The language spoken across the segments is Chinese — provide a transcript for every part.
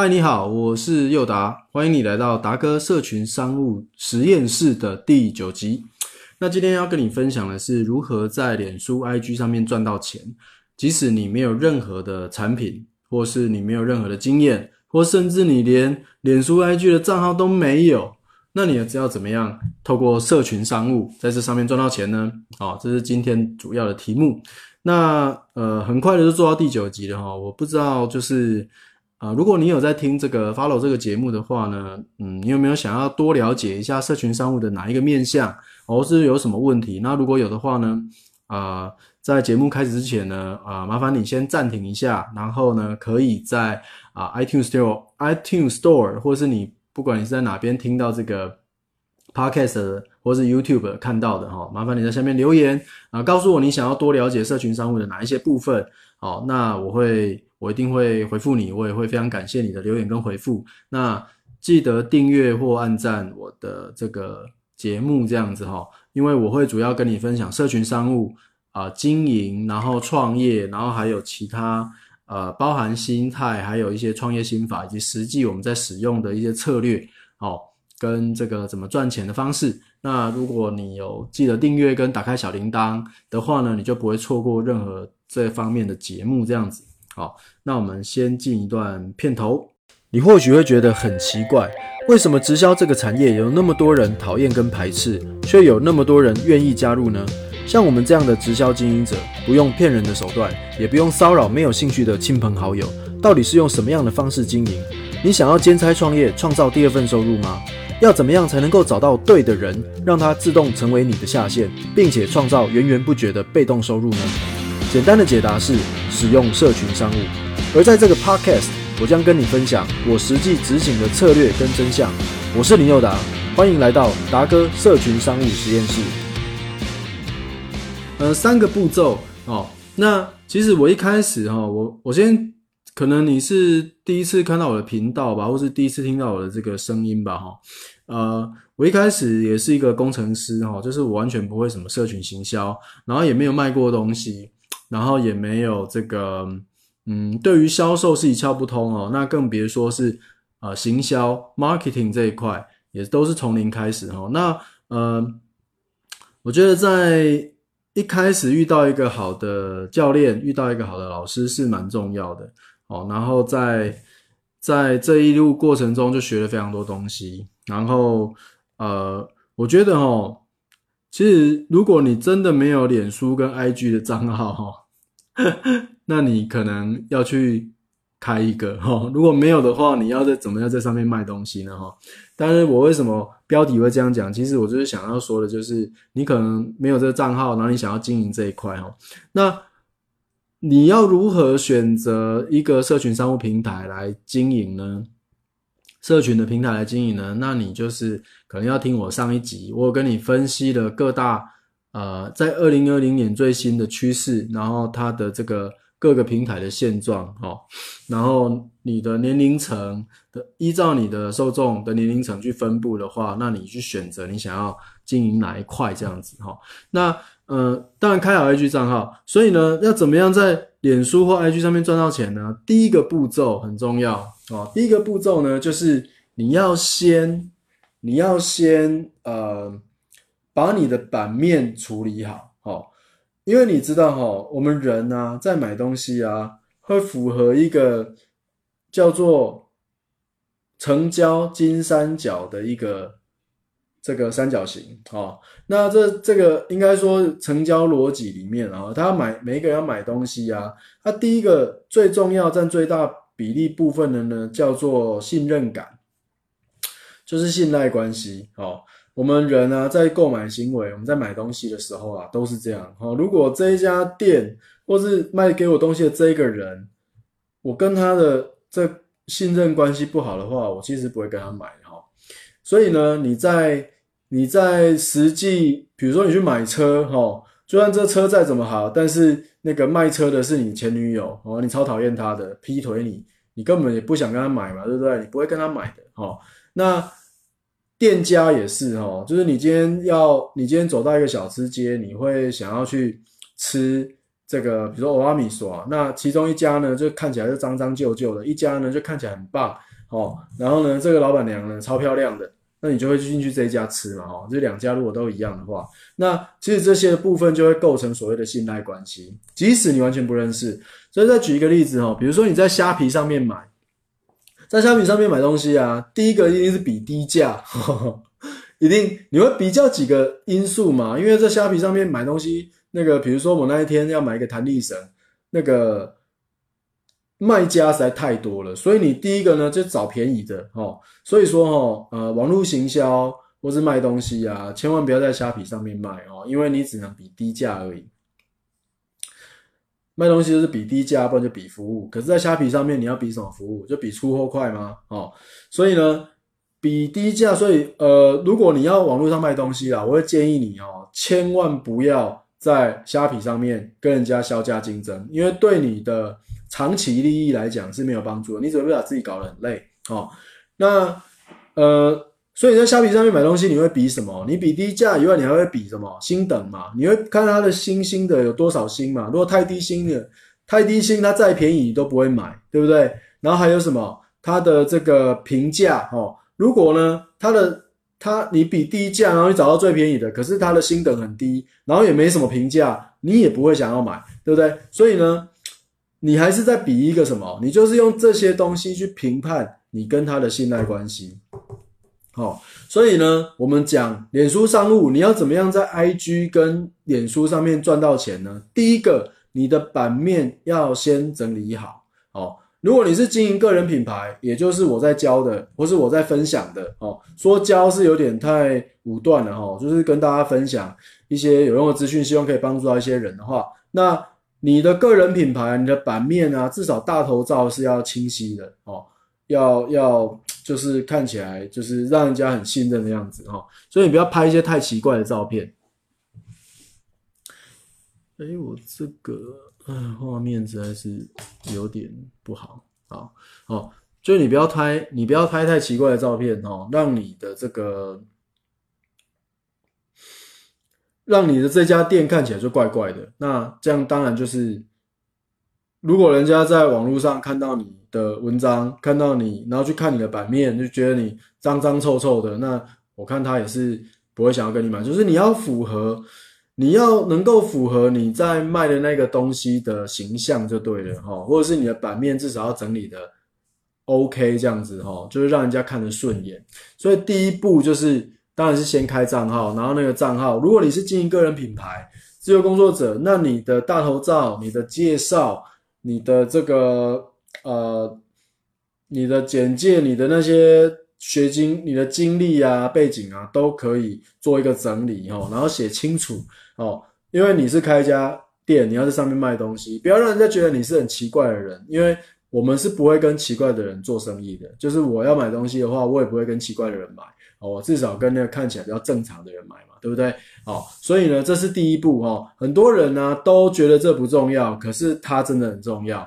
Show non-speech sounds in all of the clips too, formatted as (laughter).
嗨，你好，我是佑达，欢迎你来到达哥社群商务实验室的第九集。那今天要跟你分享的是如何在脸书、IG 上面赚到钱，即使你没有任何的产品，或是你没有任何的经验，或甚至你连脸书、IG 的账号都没有，那你只要怎么样透过社群商务在这上面赚到钱呢？好，这是今天主要的题目。那呃，很快的就做到第九集了哈，我不知道就是。啊，如果你有在听这个 follow 这个节目的话呢，嗯，你有没有想要多了解一下社群商务的哪一个面向，或是有什么问题？那如果有的话呢，啊，在节目开始之前呢，啊，麻烦你先暂停一下，然后呢，可以在啊 iTunes Store、iTunes Store，或是你不管你是在哪边听到这个 podcast 或是 YouTube 看到的哈，麻烦你在下面留言啊，告诉我你想要多了解社群商务的哪一些部分，好，那我会。我一定会回复你，我也会非常感谢你的留言跟回复。那记得订阅或按赞我的这个节目，这样子哈，因为我会主要跟你分享社群商务啊经营，然后创业，然后还有其他呃包含心态，还有一些创业心法，以及实际我们在使用的一些策略，哦，跟这个怎么赚钱的方式。那如果你有记得订阅跟打开小铃铛的话呢，你就不会错过任何这方面的节目，这样子。好，那我们先进一段片头。你或许会觉得很奇怪，为什么直销这个产业有那么多人讨厌跟排斥，却有那么多人愿意加入呢？像我们这样的直销经营者，不用骗人的手段，也不用骚扰没有兴趣的亲朋好友，到底是用什么样的方式经营？你想要兼差创业，创造第二份收入吗？要怎么样才能够找到对的人，让他自动成为你的下线，并且创造源源不绝的被动收入呢？简单的解答是使用社群商务，而在这个 podcast，我将跟你分享我实际执行的策略跟真相。我是林佑达，欢迎来到达哥社群商务实验室。呃，三个步骤哦。那其实我一开始哈，我我先可能你是第一次看到我的频道吧，或是第一次听到我的这个声音吧，哈。呃，我一开始也是一个工程师哈，就是我完全不会什么社群行销，然后也没有卖过东西。然后也没有这个，嗯，对于销售是一窍不通哦，那更别说是呃行销 marketing 这一块，也都是从零开始哦。那呃，我觉得在一开始遇到一个好的教练，遇到一个好的老师是蛮重要的哦。然后在在这一路过程中就学了非常多东西。然后呃，我觉得哦。其实，如果你真的没有脸书跟 IG 的账号哈，(laughs) 那你可能要去开一个哈。(laughs) 如果没有的话，你要在怎么样在上面卖东西呢哈？但是我为什么标题会这样讲？其实我就是想要说的，就是你可能没有这个账号，然后你想要经营这一块哈。那你要如何选择一个社群商务平台来经营呢？社群的平台来经营呢，那你就是可能要听我上一集，我跟你分析了各大呃在二零二零年最新的趋势，然后它的这个各个平台的现状哈，然后你的年龄层的依照你的受众的年龄层去分布的话，那你去选择你想要经营哪一块这样子哈。那呃当然开好 IG 账号，所以呢要怎么样在脸书或 IG 上面赚到钱呢？第一个步骤很重要。哦，第一个步骤呢，就是你要先，你要先呃，把你的版面处理好，哦，因为你知道哈，我们人呢在买东西啊，会符合一个叫做成交金三角的一个这个三角形，哦，那这这个应该说成交逻辑里面啊，他买每一个人要买东西啊，他第一个最重要占最大。比例部分的呢，叫做信任感，就是信赖关系。哦，我们人呢，在购买行为，我们在买东西的时候啊，都是这样。哦，如果这一家店或是卖给我东西的这一个人，我跟他的这信任关系不好的话，我其实不会跟他买。哈，所以呢，你在你在实际，比如说你去买车，哈。就算这车再怎么好，但是那个卖车的是你前女友哦，你超讨厌她的，劈腿你，你根本也不想跟她买嘛，对不对？你不会跟她买的哦。那店家也是哦，就是你今天要，你今天走到一个小吃街，你会想要去吃这个，比如说欧阿米索，那其中一家呢就看起来是脏脏旧旧的，一家呢就看起来很棒哦。然后呢，这个老板娘呢超漂亮的，那你就会进去这一家吃嘛，哦，这两家如果都一样的话，那其实这些部分就会构成所谓的信赖关系，即使你完全不认识。所以再举一个例子哈，比如说你在虾皮上面买，在虾皮上面买东西啊，第一个一定是比低价，(laughs) 一定你会比较几个因素嘛，因为在虾皮上面买东西。那个，比如说我那一天要买一个弹力绳，那个卖家实在太多了，所以你第一个呢就找便宜的哦。所以说哈，呃，网络行销或是卖东西啊，千万不要在虾皮上面卖哦，因为你只能比低价而已。卖东西就是比低价，不然就比服务。可是，在虾皮上面你要比什么服务？就比出货快吗？哦，所以呢，比低价。所以呃，如果你要网络上卖东西啦，我会建议你哦，千万不要。在虾皮上面跟人家销价竞争，因为对你的长期利益来讲是没有帮助的，你只会把自己搞得很累哦。那呃，所以在虾皮上面买东西，你会比什么？你比低价以外，你还会比什么？星等嘛？你会看它的星星的有多少星嘛？如果太低星的，太低星，它再便宜你都不会买，对不对？然后还有什么？它的这个评价哦，如果呢，它的它你比低价，然后你找到最便宜的，可是它的星等很低，然后也没什么评价，你也不会想要买，对不对？所以呢，你还是在比一个什么？你就是用这些东西去评判你跟他的信赖关系。好，所以呢，我们讲脸书商务，你要怎么样在 IG 跟脸书上面赚到钱呢？第一个，你的版面要先整理好，哦。如果你是经营个人品牌，也就是我在教的，或是我在分享的哦，说教是有点太武断了哈，就是跟大家分享一些有用的资讯，希望可以帮助到一些人的话，那你的个人品牌，你的版面啊，至少大头照是要清晰的哦，要要就是看起来就是让人家很信任的样子哦，所以你不要拍一些太奇怪的照片。哎，我这个。嗯，画面实在是有点不好。啊，哦，就你不要拍，你不要拍太奇怪的照片哦，让你的这个，让你的这家店看起来就怪怪的。那这样当然就是，如果人家在网络上看到你的文章，看到你，然后去看你的版面，就觉得你脏脏臭臭的，那我看他也是不会想要跟你买。就是你要符合。你要能够符合你在卖的那个东西的形象就对了哈，或者是你的版面至少要整理的 OK 这样子哈，就是让人家看得顺眼。所以第一步就是当然是先开账号，然后那个账号，如果你是经营个人品牌、自由工作者，那你的大头照、你的介绍、你的这个呃、你的简介、你的那些。学经你的经历啊、背景啊，都可以做一个整理哦，然后写清楚哦。因为你是开一家店，你要在上面卖东西，不要让人家觉得你是很奇怪的人。因为我们是不会跟奇怪的人做生意的。就是我要买东西的话，我也不会跟奇怪的人买哦，至少跟那个看起来比较正常的人买嘛，对不对？哦，所以呢，这是第一步哦。很多人呢都觉得这不重要，可是它真的很重要。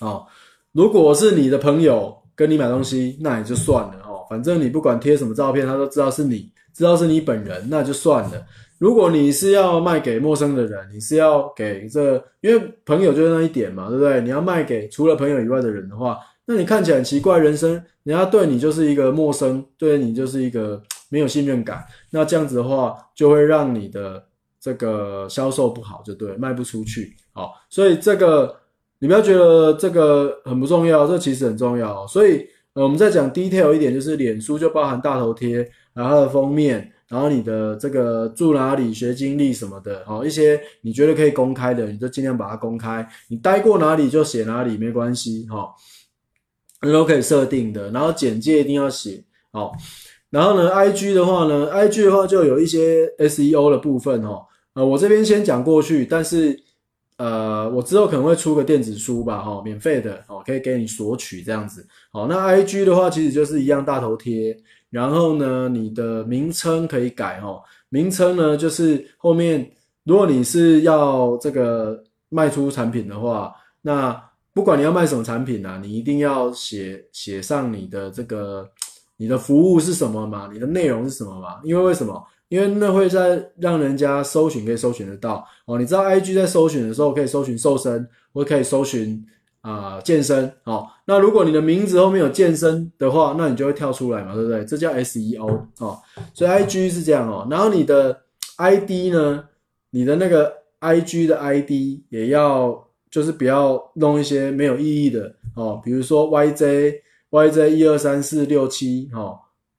哦，如果是你的朋友。跟你买东西，那也就算了哦。反正你不管贴什么照片，他都知道是你，知道是你本人，那就算了。如果你是要卖给陌生的人，你是要给这，因为朋友就是那一点嘛，对不对？你要卖给除了朋友以外的人的话，那你看起来很奇怪，人生人家对你就是一个陌生，对你就是一个没有信任感。那这样子的话，就会让你的这个销售不好，就对，卖不出去。好，所以这个。你不要觉得这个很不重要，这其实很重要。所以，呃，我们再讲 detail 一点，就是脸书就包含大头贴，然后的封面，然后你的这个住哪里、学经历什么的，好一些你觉得可以公开的，你就尽量把它公开。你待过哪里就写哪里，没关系，哈，都可以设定的。然后简介一定要写好。然后呢，IG 的话呢，IG 的话就有一些 SEO 的部分，哈，呃，我这边先讲过去，但是。呃，我之后可能会出个电子书吧，哈，免费的，哦，可以给你索取这样子。好，那 I G 的话，其实就是一样大头贴，然后呢，你的名称可以改，哈，名称呢就是后面，如果你是要这个卖出产品的话，那不管你要卖什么产品啊，你一定要写写上你的这个你的服务是什么嘛，你的内容是什么嘛，因为为什么？因为那会在让人家搜寻可以搜寻得到哦。你知道 IG 在搜寻的时候可以搜寻瘦身，或可以搜寻啊健身哦。那如果你的名字后面有健身的话，那你就会跳出来嘛，对不对？这叫 SEO 哦。所以 IG 是这样哦。然后你的 ID 呢，你的那个 IG 的 ID 也要就是不要弄一些没有意义的哦，比如说 YJ YJ 一二三四六七哦。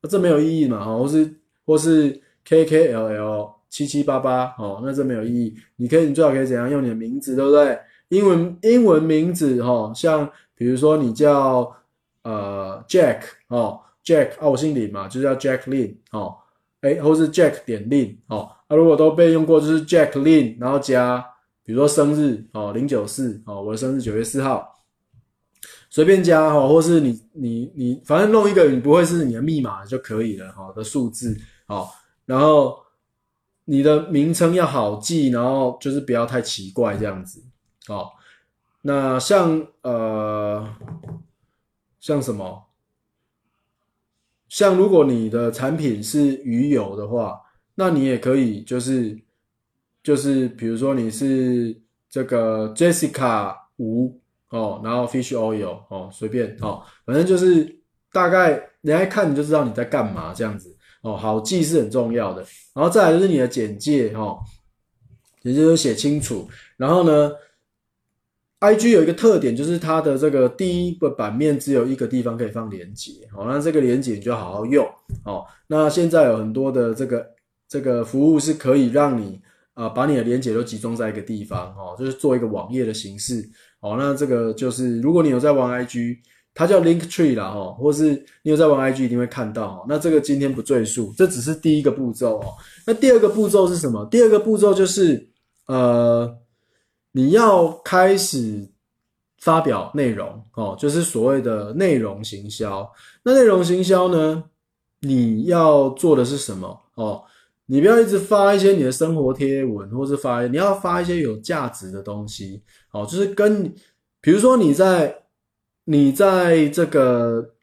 这没有意义嘛？哦，或是或是 K K L L 七七八八哦，那这没有意义。你可以，你最好可以怎样用你的名字，对不对？英文英文名字哈，像比如说你叫呃 Jack 哦，Jack 啊，我姓李嘛，就叫 Jack Lin 哦，哎，或是 Jack 点 Lin 哦，啊，如果都被用过，就是 Jack Lin，然后加比如说生日哦，零九四哦，我的生日九月四号。随便加哈，或是你你你，反正弄一个你不会是你的密码就可以了哈的数字好，然后你的名称要好记，然后就是不要太奇怪这样子好。那像呃像什么，像如果你的产品是鱼油的话，那你也可以就是就是比如说你是这个 Jessica 吴。哦，然后 fish oil 哦，随便哦，反正就是大概人家一看你就知道你在干嘛这样子哦，好记是很重要的。然后再来就是你的简介哦，也就是写清楚。然后呢，IG 有一个特点就是它的这个第一个版面只有一个地方可以放连接哦，那这个连接你就好好用哦。那现在有很多的这个这个服务是可以让你啊把你的连接都集中在一个地方哦，就是做一个网页的形式。哦，那这个就是，如果你有在玩 IG，它叫 Link Tree 啦，哦，或是你有在玩 IG，一定会看到。哦，那这个今天不赘述，这只是第一个步骤哦。那第二个步骤是什么？第二个步骤就是，呃，你要开始发表内容哦，就是所谓的内容行销。那内容行销呢，你要做的是什么？哦，你不要一直发一些你的生活贴文，或是发，你要发一些有价值的东西。哦，就是跟，比如说你在你在这个，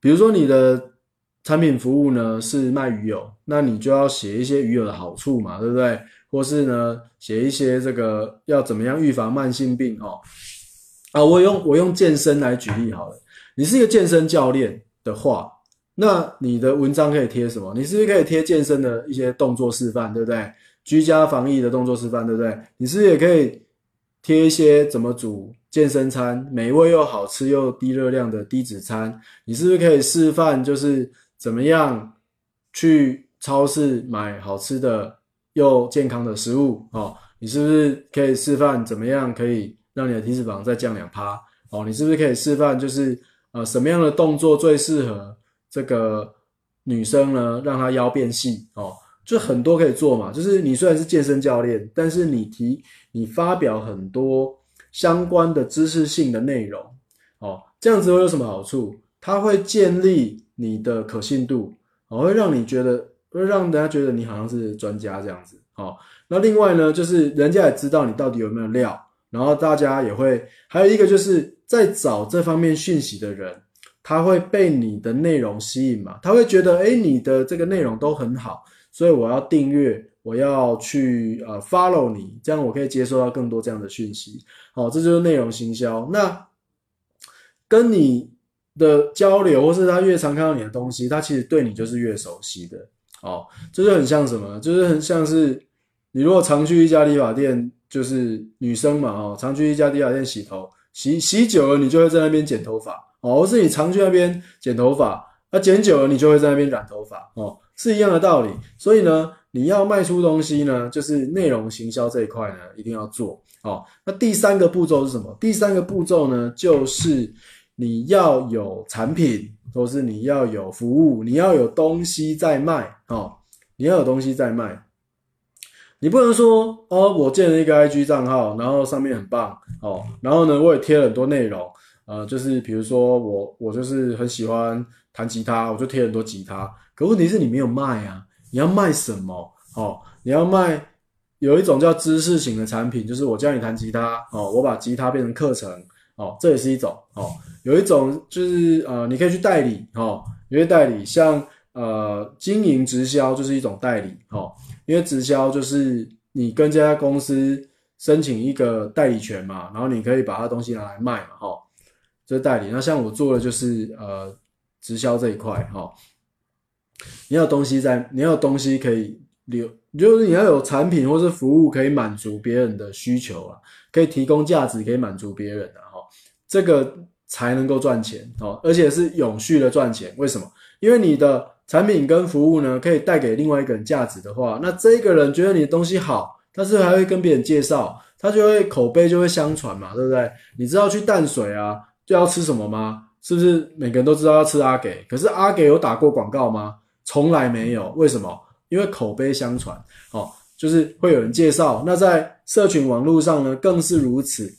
比如说你的产品服务呢是卖鱼油，那你就要写一些鱼油的好处嘛，对不对？或是呢写一些这个要怎么样预防慢性病哦。啊，我用我用健身来举例好了。你是一个健身教练的话，那你的文章可以贴什么？你是不是可以贴健身的一些动作示范，对不对？居家防疫的动作示范，对不对？你是不是也可以？贴一些怎么煮健身餐，美味又好吃又低热量的低脂餐，你是不是可以示范？就是怎么样去超市买好吃的又健康的食物哦？你是不是可以示范怎么样可以让你的体脂肪再降两趴哦？你是不是可以示范就是呃什么样的动作最适合这个女生呢？让她腰变细哦？就很多可以做嘛，就是你虽然是健身教练，但是你提你发表很多相关的知识性的内容，哦，这样子会有什么好处？它会建立你的可信度，哦，会让你觉得，会让人家觉得你好像是专家这样子，哦。那另外呢，就是人家也知道你到底有没有料，然后大家也会，还有一个就是在找这方面讯息的人，他会被你的内容吸引嘛，他会觉得，哎，你的这个内容都很好。所以我要订阅，我要去呃 follow 你，这样我可以接收到更多这样的讯息。好，这就是内容行销。那跟你的交流，或是他越常看到你的东西，他其实对你就是越熟悉的。哦，这就很像什么？就是很像是你如果常去一家理发店，就是女生嘛，哦，常去一家理发店洗头，洗洗久了，你就会在那边剪头发。哦，或是你常去那边剪头发，那剪久了，你就会在那边染头发。哦。是一样的道理，所以呢，你要卖出东西呢，就是内容行销这一块呢，一定要做哦。那第三个步骤是什么？第三个步骤呢，就是你要有产品，或是你要有服务，你要有东西在卖哦。你要有东西在卖，你不能说哦，我建了一个 IG 账号，然后上面很棒哦，然后呢，我也贴了很多内容，呃，就是比如说我我就是很喜欢弹吉他，我就贴很多吉他。可问题是你没有卖啊！你要卖什么？哦，你要卖有一种叫知识型的产品，就是我教你弹吉他哦，我把吉他变成课程哦，这也是一种哦。有一种就是呃，你可以去代理哦，你可以代理像呃，经营直销就是一种代理哦，因为直销就是你跟这家公司申请一个代理权嘛，然后你可以把他东西拿来卖嘛，哈，这是代理。那像我做的就是呃直销这一块哈，你要东西在，你要东西可以留，就是你要有产品或是服务可以满足别人的需求啊，可以提供价值，可以满足别人的哈，这个才能够赚钱哦，而且是永续的赚钱。为什么？因为你的产品跟服务呢，可以带给另外一个人价值的话，那这个人觉得你的东西好，但是还会跟别人介绍，他就会口碑就会相传嘛，对不对？你知道去淡水啊就要吃什么吗？是不是每个人都知道要吃阿给？可是阿给有打过广告吗？从来没有。为什么？因为口碑相传，哦，就是会有人介绍。那在社群网络上呢，更是如此，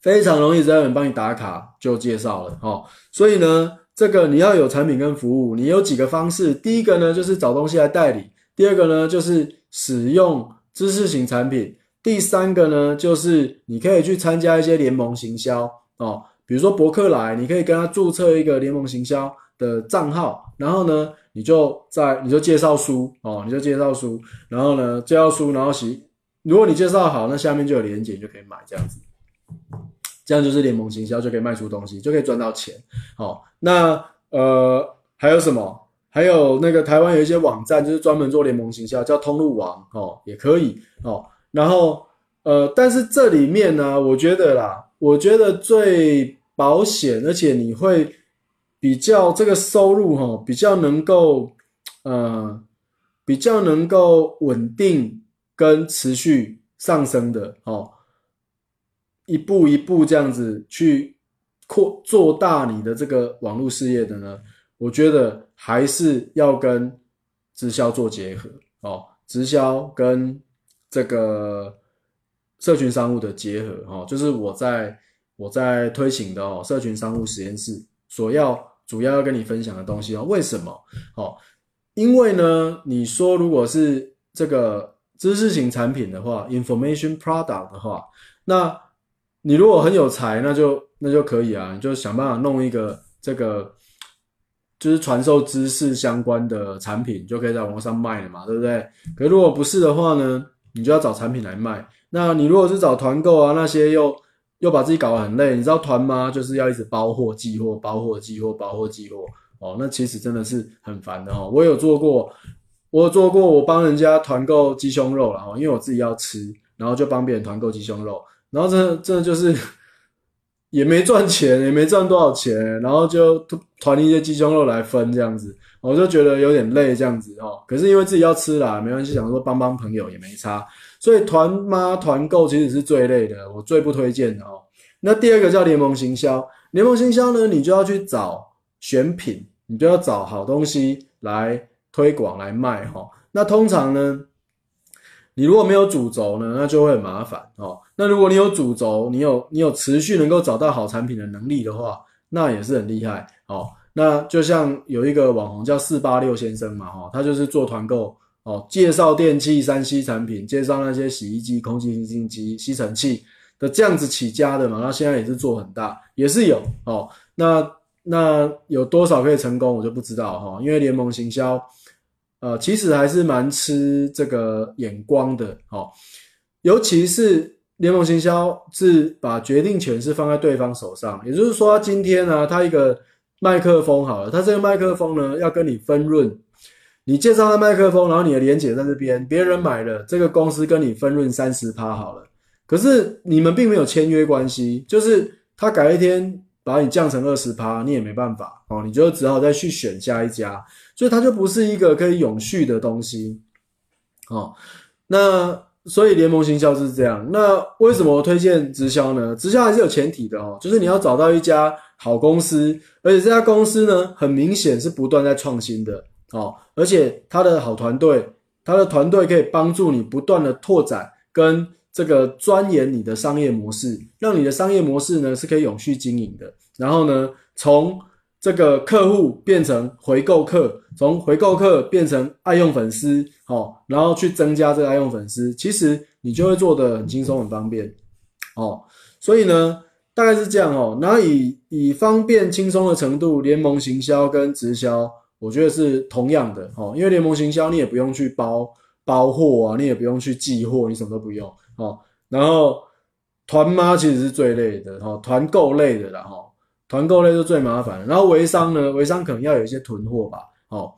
非常容易只要有人帮你打卡就介绍了，哦，所以呢。这个你要有产品跟服务，你有几个方式。第一个呢，就是找东西来代理；第二个呢，就是使用知识型产品；第三个呢，就是你可以去参加一些联盟行销哦，比如说博客来，你可以跟他注册一个联盟行销的账号，然后呢，你就在你就介绍书哦，你就介绍书，然后呢，介绍书，然后写，如果你介绍好，那下面就有链接，就可以买这样子。这样就是联盟行销就可以卖出东西，就可以赚到钱。好，那呃还有什么？还有那个台湾有一些网站，就是专门做联盟行销，叫通路网哦，也可以哦。然后呃，但是这里面呢，我觉得啦，我觉得最保险，而且你会比较这个收入哈，比较能够呃，比较能够稳定跟持续上升的哦。一步一步这样子去扩做大你的这个网络事业的呢，我觉得还是要跟直销做结合哦，直销跟这个社群商务的结合哦，就是我在我在推行的哦，社群商务实验室所要主要要跟你分享的东西哦，为什么？哦，因为呢，你说如果是这个知识型产品的话，information product 的话，那你如果很有才，那就那就可以啊，你就想办法弄一个这个，就是传授知识相关的产品，就可以在网上卖了嘛，对不对？可如果不是的话呢，你就要找产品来卖。那你如果是找团购啊，那些又又把自己搞得很累，你知道团吗？就是要一直包货、寄货、包货、寄货、包货、寄货哦，那其实真的是很烦的哦。我有做过，我做过，我帮人家团购鸡胸肉了哈，因为我自己要吃，然后就帮别人团购鸡胸肉。然后这这就是 (laughs) 也没赚钱，也没赚多少钱，然后就团一些鸡胸肉来分这样子，我就觉得有点累这样子哦。可是因为自己要吃啦，没关系，想说帮帮朋友也没差。所以团妈团购其实是最累的，我最不推荐的哦。那第二个叫联盟行销，联盟行销呢，你就要去找选品，你就要找好东西来推广来卖哈。那通常呢？你如果没有主轴呢，那就会很麻烦哦。那如果你有主轴，你有你有持续能够找到好产品的能力的话，那也是很厉害哦。那就像有一个网红叫四八六先生嘛，哈，他就是做团购哦，介绍电器三 C 产品，介绍那些洗衣机、空气清新机、吸尘器的这样子起家的嘛。那现在也是做很大，也是有哦。那那有多少可以成功，我就不知道哈，因为联盟行销。呃，其实还是蛮吃这个眼光的，哦，尤其是联盟行销是把决定权是放在对方手上，也就是说，今天呢，他一个麦克风好了，他这个麦克风呢要跟你分润，你介绍他麦克风，然后你的连结在这边，别人买了，这个公司跟你分润三十趴好了，可是你们并没有签约关系，就是他改一天把你降成二十趴，你也没办法哦，你就只好再去选下一家。所以它就不是一个可以永续的东西，哦，那所以联盟行销是这样。那为什么推荐直销呢？直销还是有前提的哦，就是你要找到一家好公司，而且这家公司呢，很明显是不断在创新的哦，而且它的好团队，它的团队可以帮助你不断的拓展跟这个钻研你的商业模式，让你的商业模式呢是可以永续经营的。然后呢，从这个客户变成回购客，从回购客变成爱用粉丝，哦，然后去增加这个爱用粉丝，其实你就会做的很轻松很方便，哦，所以呢，大概是这样哦。然后以以方便轻松的程度，联盟行销跟直销，我觉得是同样的哦，因为联盟行销你也不用去包包货啊，你也不用去寄货，你什么都不用哦。然后团妈其实是最累的哦，团购类的啦哈，团购类是最麻烦。然后微商呢，微商可能要有一些囤货吧，哦。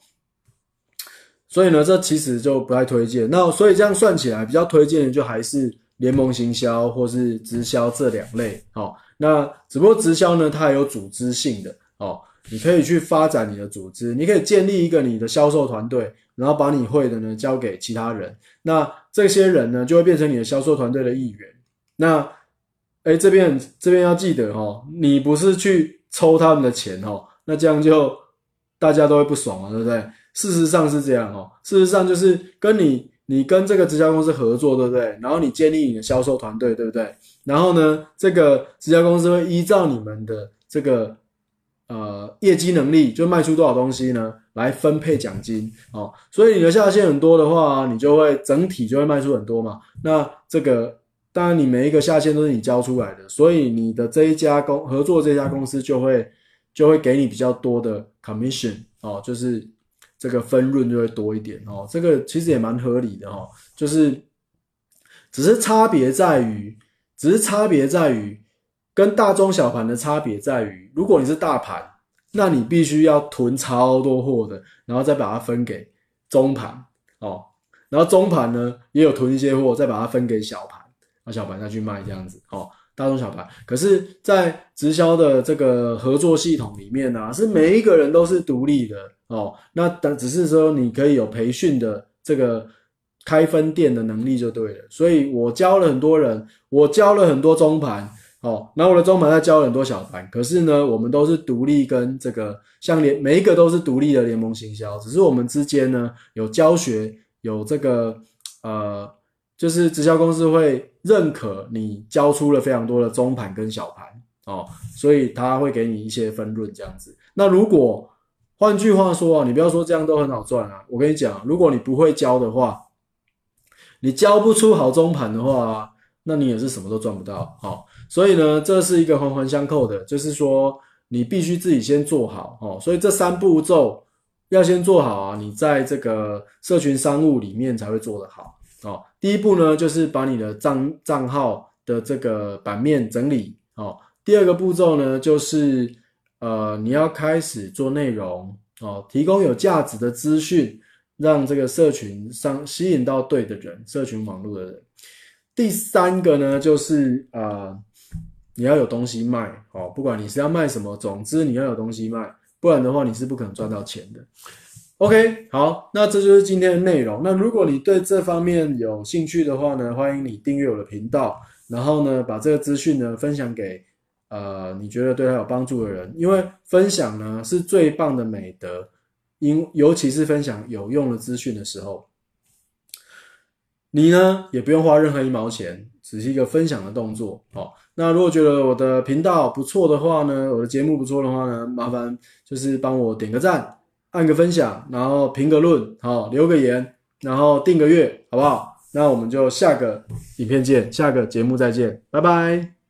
所以呢，这其实就不太推荐。那所以这样算起来，比较推荐的就还是联盟行销或是直销这两类。哦，那只不过直销呢，它有组织性的哦，你可以去发展你的组织，你可以建立一个你的销售团队，然后把你会的呢交给其他人。那这些人呢，就会变成你的销售团队的一员。那，哎，这边这边要记得哦，你不是去抽他们的钱哦，那这样就大家都会不爽了，对不对？事实上是这样哦，事实上就是跟你，你跟这个直销公司合作，对不对？然后你建立你的销售团队，对不对？然后呢，这个直销公司会依照你们的这个呃业绩能力，就卖出多少东西呢，来分配奖金哦。所以你的下线很多的话，你就会整体就会卖出很多嘛。那这个当然你每一个下线都是你交出来的，所以你的这一家公合作这家公司就会就会给你比较多的 commission 哦，就是。这个分润就会多一点哦，这个其实也蛮合理的哦，就是只是差别在于，只是差别在于跟大中小盘的差别在于，如果你是大盘，那你必须要囤超多货的，然后再把它分给中盘哦，然后中盘呢也有囤一些货，再把它分给小盘，那小白再去卖这样子哦。大中小白，可是，在直销的这个合作系统里面呢，是每一个人都是独立的哦。那但只是说，你可以有培训的这个开分店的能力就对了。所以我教了很多人，我教了很多中盘哦，那我的中盘在教了很多小盘。可是呢，我们都是独立跟这个像联每一个都是独立的联盟行销，只是我们之间呢有教学，有这个呃。就是直销公司会认可你交出了非常多的中盘跟小盘哦，所以他会给你一些分润这样子。那如果换句话说啊，你不要说这样都很好赚啊，我跟你讲，如果你不会教的话，你教不出好中盘的话，那你也是什么都赚不到哦。所以呢，这是一个环环相扣的，就是说你必须自己先做好哦。所以这三步骤要先做好啊，你在这个社群商务里面才会做得好。哦，第一步呢，就是把你的账账号的这个版面整理。哦，第二个步骤呢，就是呃，你要开始做内容，哦，提供有价值的资讯，让这个社群上吸引到对的人，社群网络的人。第三个呢，就是呃，你要有东西卖，哦，不管你是要卖什么，总之你要有东西卖，不然的话你是不可能赚到钱的。OK，好，那这就是今天的内容。那如果你对这方面有兴趣的话呢，欢迎你订阅我的频道，然后呢，把这个资讯呢分享给呃你觉得对他有帮助的人，因为分享呢是最棒的美德，因尤其是分享有用的资讯的时候，你呢也不用花任何一毛钱，只是一个分享的动作。好，那如果觉得我的频道不错的话呢，我的节目不错的话呢，麻烦就是帮我点个赞。按个分享，然后评个论，好留个言，然后订个月，好不好？那我们就下个影片见，下个节目再见，拜拜。